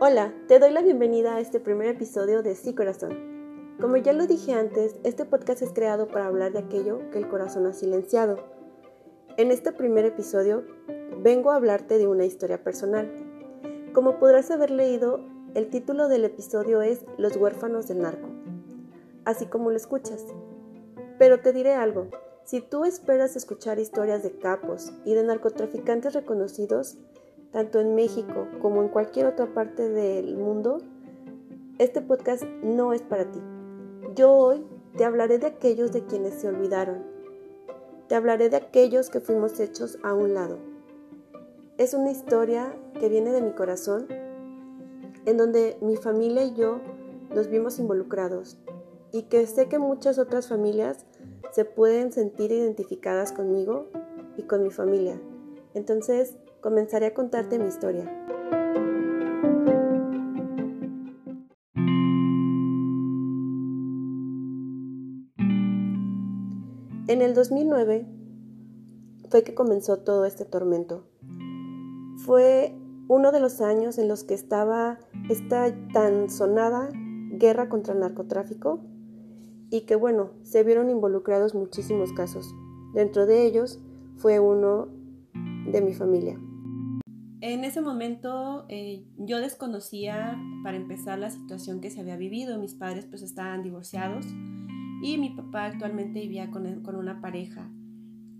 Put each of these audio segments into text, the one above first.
Hola, te doy la bienvenida a este primer episodio de Sí Corazón. Como ya lo dije antes, este podcast es creado para hablar de aquello que el corazón ha silenciado. En este primer episodio vengo a hablarte de una historia personal. Como podrás haber leído, el título del episodio es Los huérfanos del narco, así como lo escuchas. Pero te diré algo, si tú esperas escuchar historias de capos y de narcotraficantes reconocidos, tanto en México como en cualquier otra parte del mundo, este podcast no es para ti. Yo hoy te hablaré de aquellos de quienes se olvidaron. Te hablaré de aquellos que fuimos hechos a un lado. Es una historia que viene de mi corazón, en donde mi familia y yo nos vimos involucrados y que sé que muchas otras familias se pueden sentir identificadas conmigo y con mi familia. Entonces, comenzaré a contarte mi historia. En el 2009 fue que comenzó todo este tormento. Fue uno de los años en los que estaba esta tan sonada guerra contra el narcotráfico y que bueno, se vieron involucrados muchísimos casos. Dentro de ellos fue uno de mi familia. En ese momento eh, yo desconocía, para empezar, la situación que se había vivido. Mis padres pues estaban divorciados y mi papá actualmente vivía con, una pareja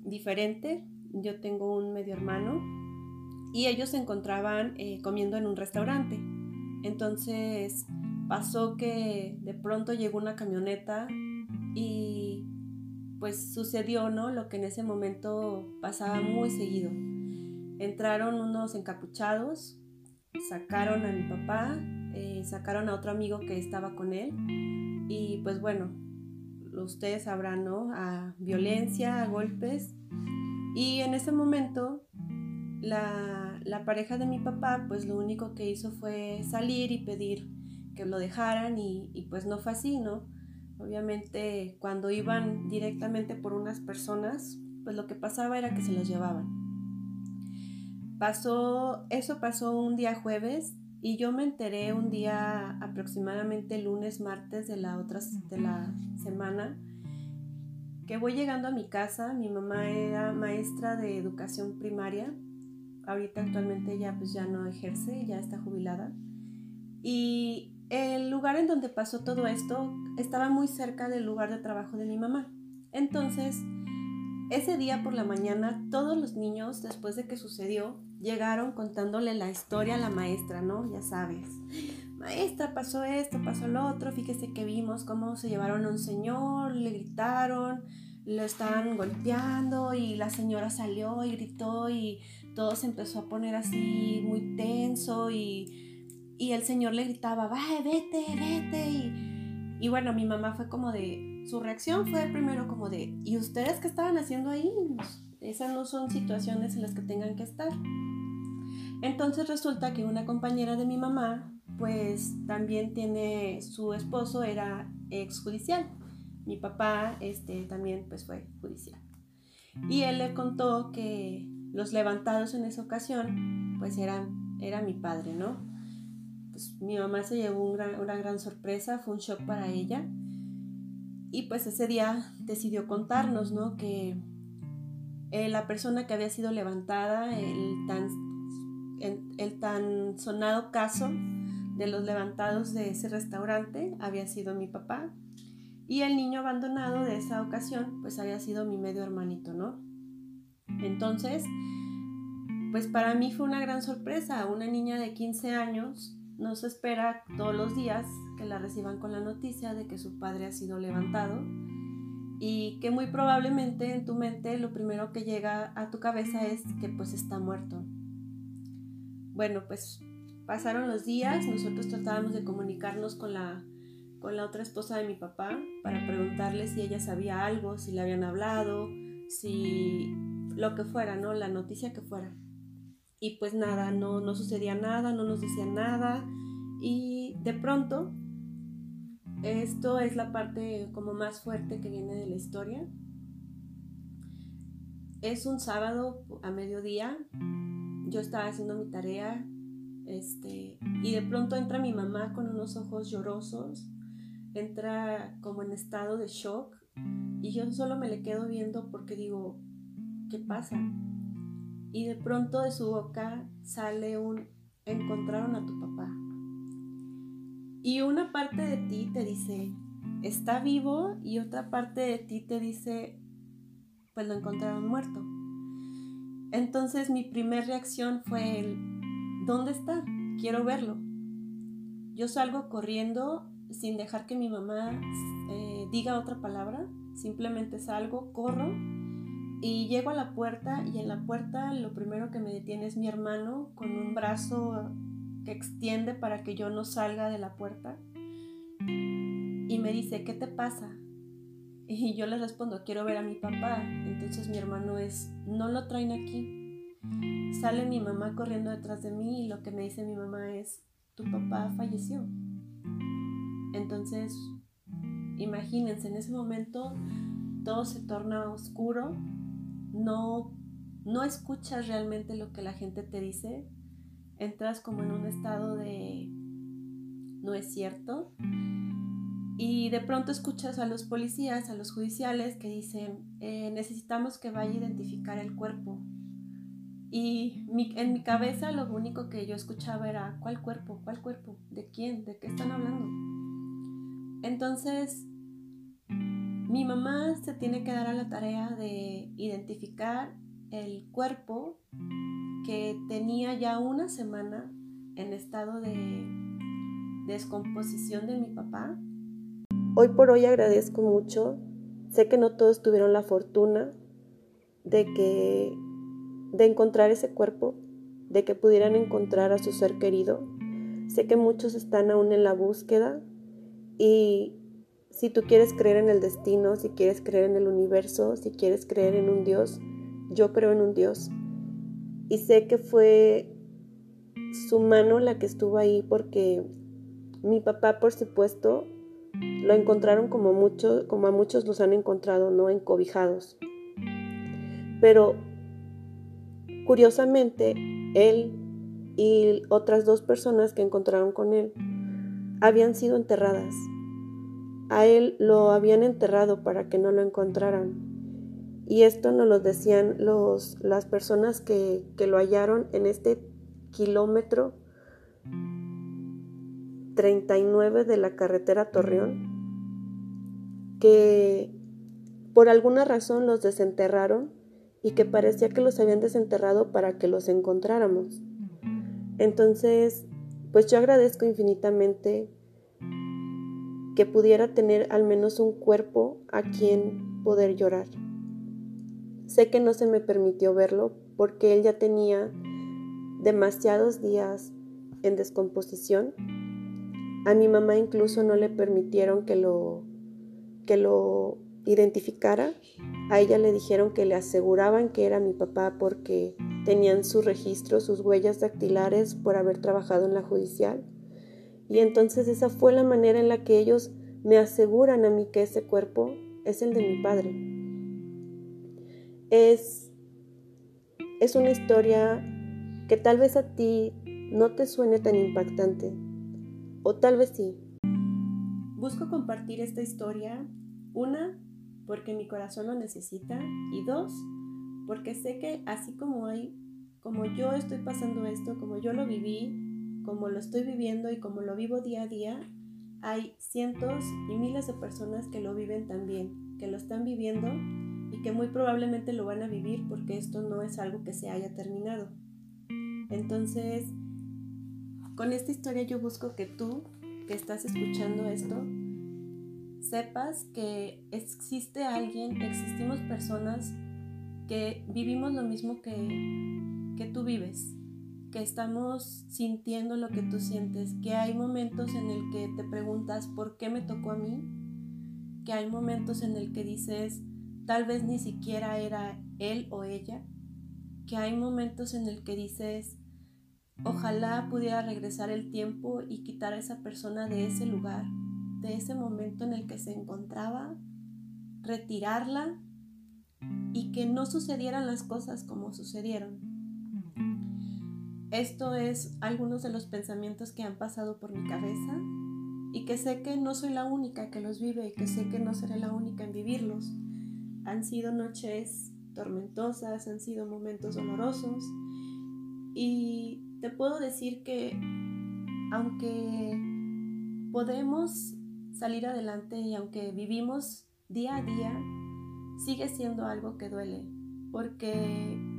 diferente. Yo tengo un medio hermano y ellos se encontraban eh, comiendo en un restaurante. Entonces pasó que de pronto llegó una camioneta y pues sucedió, ¿no? Lo que en ese momento pasaba muy seguido Entraron unos encapuchados, sacaron a mi papá, eh, sacaron a otro amigo que estaba con él y pues bueno, ustedes sabrán, ¿no? A violencia, a golpes. Y en ese momento la, pareja de mi papá pues lo único que hizo fue salir y pedir que lo dejaran y, pues no fue así, ¿no? Obviamente cuando iban directamente por unas personas, pues lo que pasaba era que se los llevaban. Pasó, eso pasó un día jueves y yo me enteré un día aproximadamente lunes, martes de la otra de la semana que voy llegando a mi casa, mi mamá era maestra de educación primaria, ahorita actualmente ella pues ya no ejerce, ya está jubilada. Y el lugar en donde pasó todo esto estaba muy cerca del lugar de trabajo de mi mamá. Entonces, ese día por la mañana, todos los niños, después de que sucedió, llegaron contándole la historia a la maestra, ¿no? Ya sabes. Maestra, pasó esto, pasó lo otro, fíjese que vimos cómo se llevaron a un señor, le gritaron, lo estaban golpeando y la señora salió y gritó y todo se empezó a poner así muy tenso y, y el señor le gritaba, vete, vete. Y, y bueno, mi mamá fue como de, su reacción fue primero como de, ¿y ustedes qué estaban haciendo ahí? Esas no son situaciones en las que tengan que estar. Entonces resulta que una compañera de mi mamá, pues también tiene, su esposo era exjudicial. Mi papá este, también pues fue judicial. Y él le contó que los levantados en esa ocasión, pues eran, era mi padre, ¿no? Pues mi mamá se llevó una gran sorpresa, fue un shock para ella y pues ese día decidió contarnos, ¿no? Que eh, la persona que había sido levantada, el tan, el, tan sonado caso de los levantados de ese restaurante, había sido mi papá. Y el niño abandonado de esa ocasión, pues había sido mi medio hermanito, ¿no? Entonces, pues para mí fue una gran sorpresa. Una niña de 15 años no se espera todos los días que la reciban con la noticia de que su padre ha sido levantado y que muy probablemente en tu mente lo primero que llega a tu cabeza es que pues está muerto. Bueno, pues pasaron los días, nosotros tratábamos de comunicarnos con la, con la otra esposa de mi papá para preguntarle si ella sabía algo, si le habían hablado, si lo que fuera, ¿no? La noticia que fuera. Y pues nada, no, no sucedía nada, no nos decían nada. Y de pronto, esto es la parte como más fuerte que viene de la historia. es un sábado a mediodía, yo estaba haciendo mi tarea, este, y de pronto entra mi mamá con unos ojos llorosos, entra como en estado de shock, y yo solo me le quedo viendo porque digo, ¿qué pasa? Y de pronto de su boca sale un, encontraron a tu papá. Y una parte de ti te dice, está vivo, y otra parte de ti te dice, pues lo encontraron muerto. Entonces mi primera reacción fue el, ¿dónde está? Quiero verlo. Yo salgo corriendo sin dejar que mi mamá eh, diga otra palabra, simplemente salgo, corro y llego a la puerta y en la puerta lo primero que me detiene es mi hermano con un brazo que extiende para que yo no salga de la puerta y me dice, ¿qué te pasa? Y yo le respondo, quiero ver a mi papá. Entonces mi hermano es, no lo traen aquí. Sale mi mamá corriendo detrás de mí y lo que me dice mi mamá es, tu papá falleció. Entonces, imagínense, en ese momento todo se torna oscuro, no, no escuchas realmente lo que la gente te dice, entras como en un estado de, no es cierto, y de pronto escuchas a los policías, a los judiciales que dicen, eh, necesitamos que vaya a identificar el cuerpo. Y en mi cabeza lo único que yo escuchaba era, ¿cuál cuerpo? ¿Cuál cuerpo? ¿De quién? ¿De qué están hablando? Entonces, mi mamá se tiene que dar a la tarea de identificar el cuerpo que tenía ya una semana en estado de descomposición de mi papá Hoy por hoy agradezco mucho. Sé que no todos tuvieron la fortuna de que de encontrar ese cuerpo, de que pudieran encontrar a su ser querido. Sé que muchos están aún en la búsqueda y si tú quieres creer en el destino, si quieres creer en el universo, si quieres creer en un Dios, yo creo en un Dios. Y sé que fue su mano la que estuvo ahí porque mi papá, por supuesto, lo encontraron como, como a muchos los han encontrado, ¿no? Encobijados. Pero curiosamente, él y otras dos personas que encontraron con él habían sido enterradas. A él lo habían enterrado para que no lo encontraran. Y esto nos lo decían los, las personas que, que lo hallaron en este kilómetro 39 de la carretera Torreón que por alguna razón los desenterraron y que parecía que los habían desenterrado para que los encontráramos. Entonces, pues yo agradezco infinitamente que pudiera tener al menos un cuerpo a quien poder llorar. Sé que no se me permitió verlo porque él ya tenía demasiados días en descomposición. A mi mamá incluso no le permitieron que lo que lo identificara. A ella le dijeron que le aseguraban que era mi papá porque tenían su registro, sus huellas dactilares por haber trabajado en la judicial. Y entonces esa fue la manera en la que ellos me aseguran a mí que ese cuerpo es el de mi padre. Es, es una historia que tal vez a ti no te suene tan impactante, o tal vez sí, Busco compartir esta historia, una, porque mi corazón lo necesita, y dos, porque sé que así como hay, como yo estoy pasando esto, como yo lo viví, como lo estoy viviendo y como lo vivo día a día, hay cientos y miles de personas que lo viven también, que lo están viviendo y que muy probablemente lo van a vivir porque esto no es algo que se haya terminado. Entonces, con esta historia yo busco que tú que estás escuchando esto, sepas que existe alguien, existimos personas que vivimos lo mismo que, que tú vives, que estamos sintiendo lo que tú sientes, que hay momentos en el que te preguntas por qué me tocó a mí, que hay momentos en el que dices tal vez ni siquiera era él o ella, que hay momentos en el que dices Ojalá pudiera regresar el tiempo y quitar a esa persona de ese lugar, de ese momento en el que se encontraba, retirarla y que no sucedieran las cosas como sucedieron. Esto es algunos de los pensamientos que han pasado por mi cabeza y que sé que no soy la única que los vive y que sé que no seré la única en vivirlos. Han sido noches tormentosas, han sido momentos dolorosos y te puedo decir que aunque podemos salir adelante y aunque vivimos día a día, sigue siendo algo que duele, porque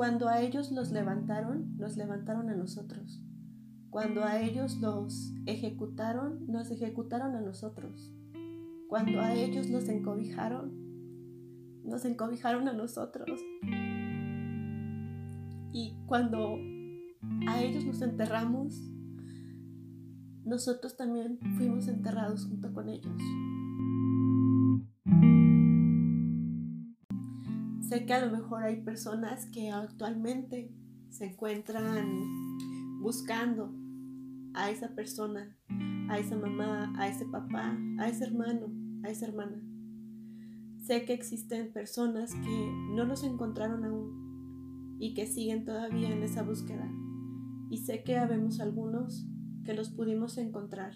cuando a ellos los levantaron, nos levantaron a nosotros. Cuando a ellos los ejecutaron, nos ejecutaron a nosotros. Cuando a ellos los encobijaron, nos encobijaron a nosotros. Y cuando a ellos los enterramos, nosotros también fuimos enterrados junto con ellos. Sé que a lo mejor hay personas que actualmente se encuentran buscando a esa persona, a esa mamá, a ese papá, a ese hermano, a esa hermana. Sé que existen personas que no los encontraron aún y que siguen todavía en esa búsqueda. Y sé que habemos algunos que los pudimos encontrar,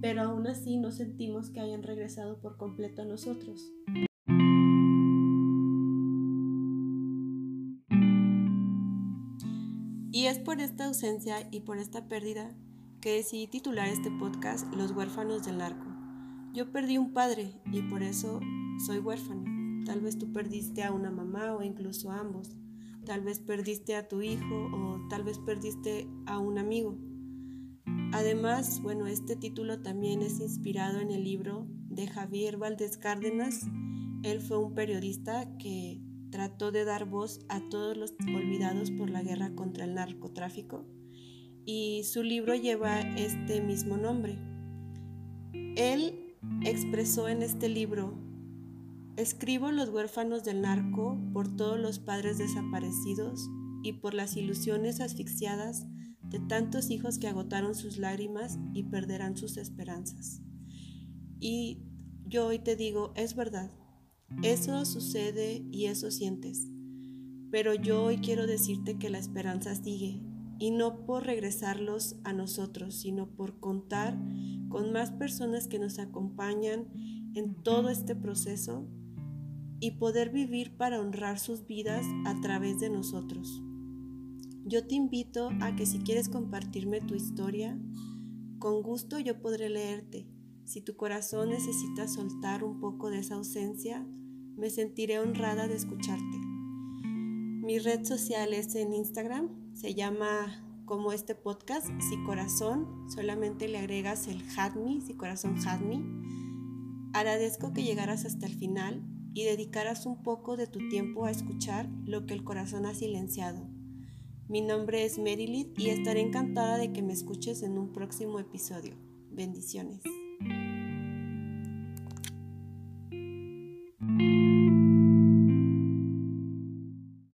pero aún así no sentimos que hayan regresado por completo a nosotros. Y es por esta ausencia y por esta pérdida que decidí titular este podcast Los huérfanos del narco. Yo perdí un padre y por eso soy huérfano. Tal vez tú perdiste a una mamá o incluso a ambos. Tal vez perdiste a tu hijo o tal vez perdiste a un amigo. Además, bueno, este título también es inspirado en el libro de Javier Valdés Cárdenas. Él fue un periodista que trató de dar voz a todos los olvidados por la guerra contra el narcotráfico y su libro lleva este mismo nombre. Él expresó en este libro, escribo los huérfanos del narco por todos los padres desaparecidos y por las ilusiones asfixiadas de tantos hijos que agotaron sus lágrimas y perderán sus esperanzas. Y yo hoy te digo, es verdad, eso sucede y eso sientes, pero yo hoy quiero decirte que la esperanza sigue, y no por regresarlos a nosotros, sino por contar con más personas que nos acompañan en todo este proceso y poder vivir para honrar sus vidas a través de nosotros. Yo te invito a que si quieres compartirme tu historia, con gusto yo podré leerte. Si tu corazón necesita soltar un poco de esa ausencia, me sentiré honrada de escucharte. Mi red social es en Instagram, se llama como este podcast, Si Corazón, solamente le agregas el Hadmi, Si Corazón Hadmi. Agradezco que llegaras hasta el final y dedicaras un poco de tu tiempo a escuchar lo que el corazón ha silenciado. Mi nombre es Merilith y estaré encantada de que me escuches en un próximo episodio. Bendiciones. thank you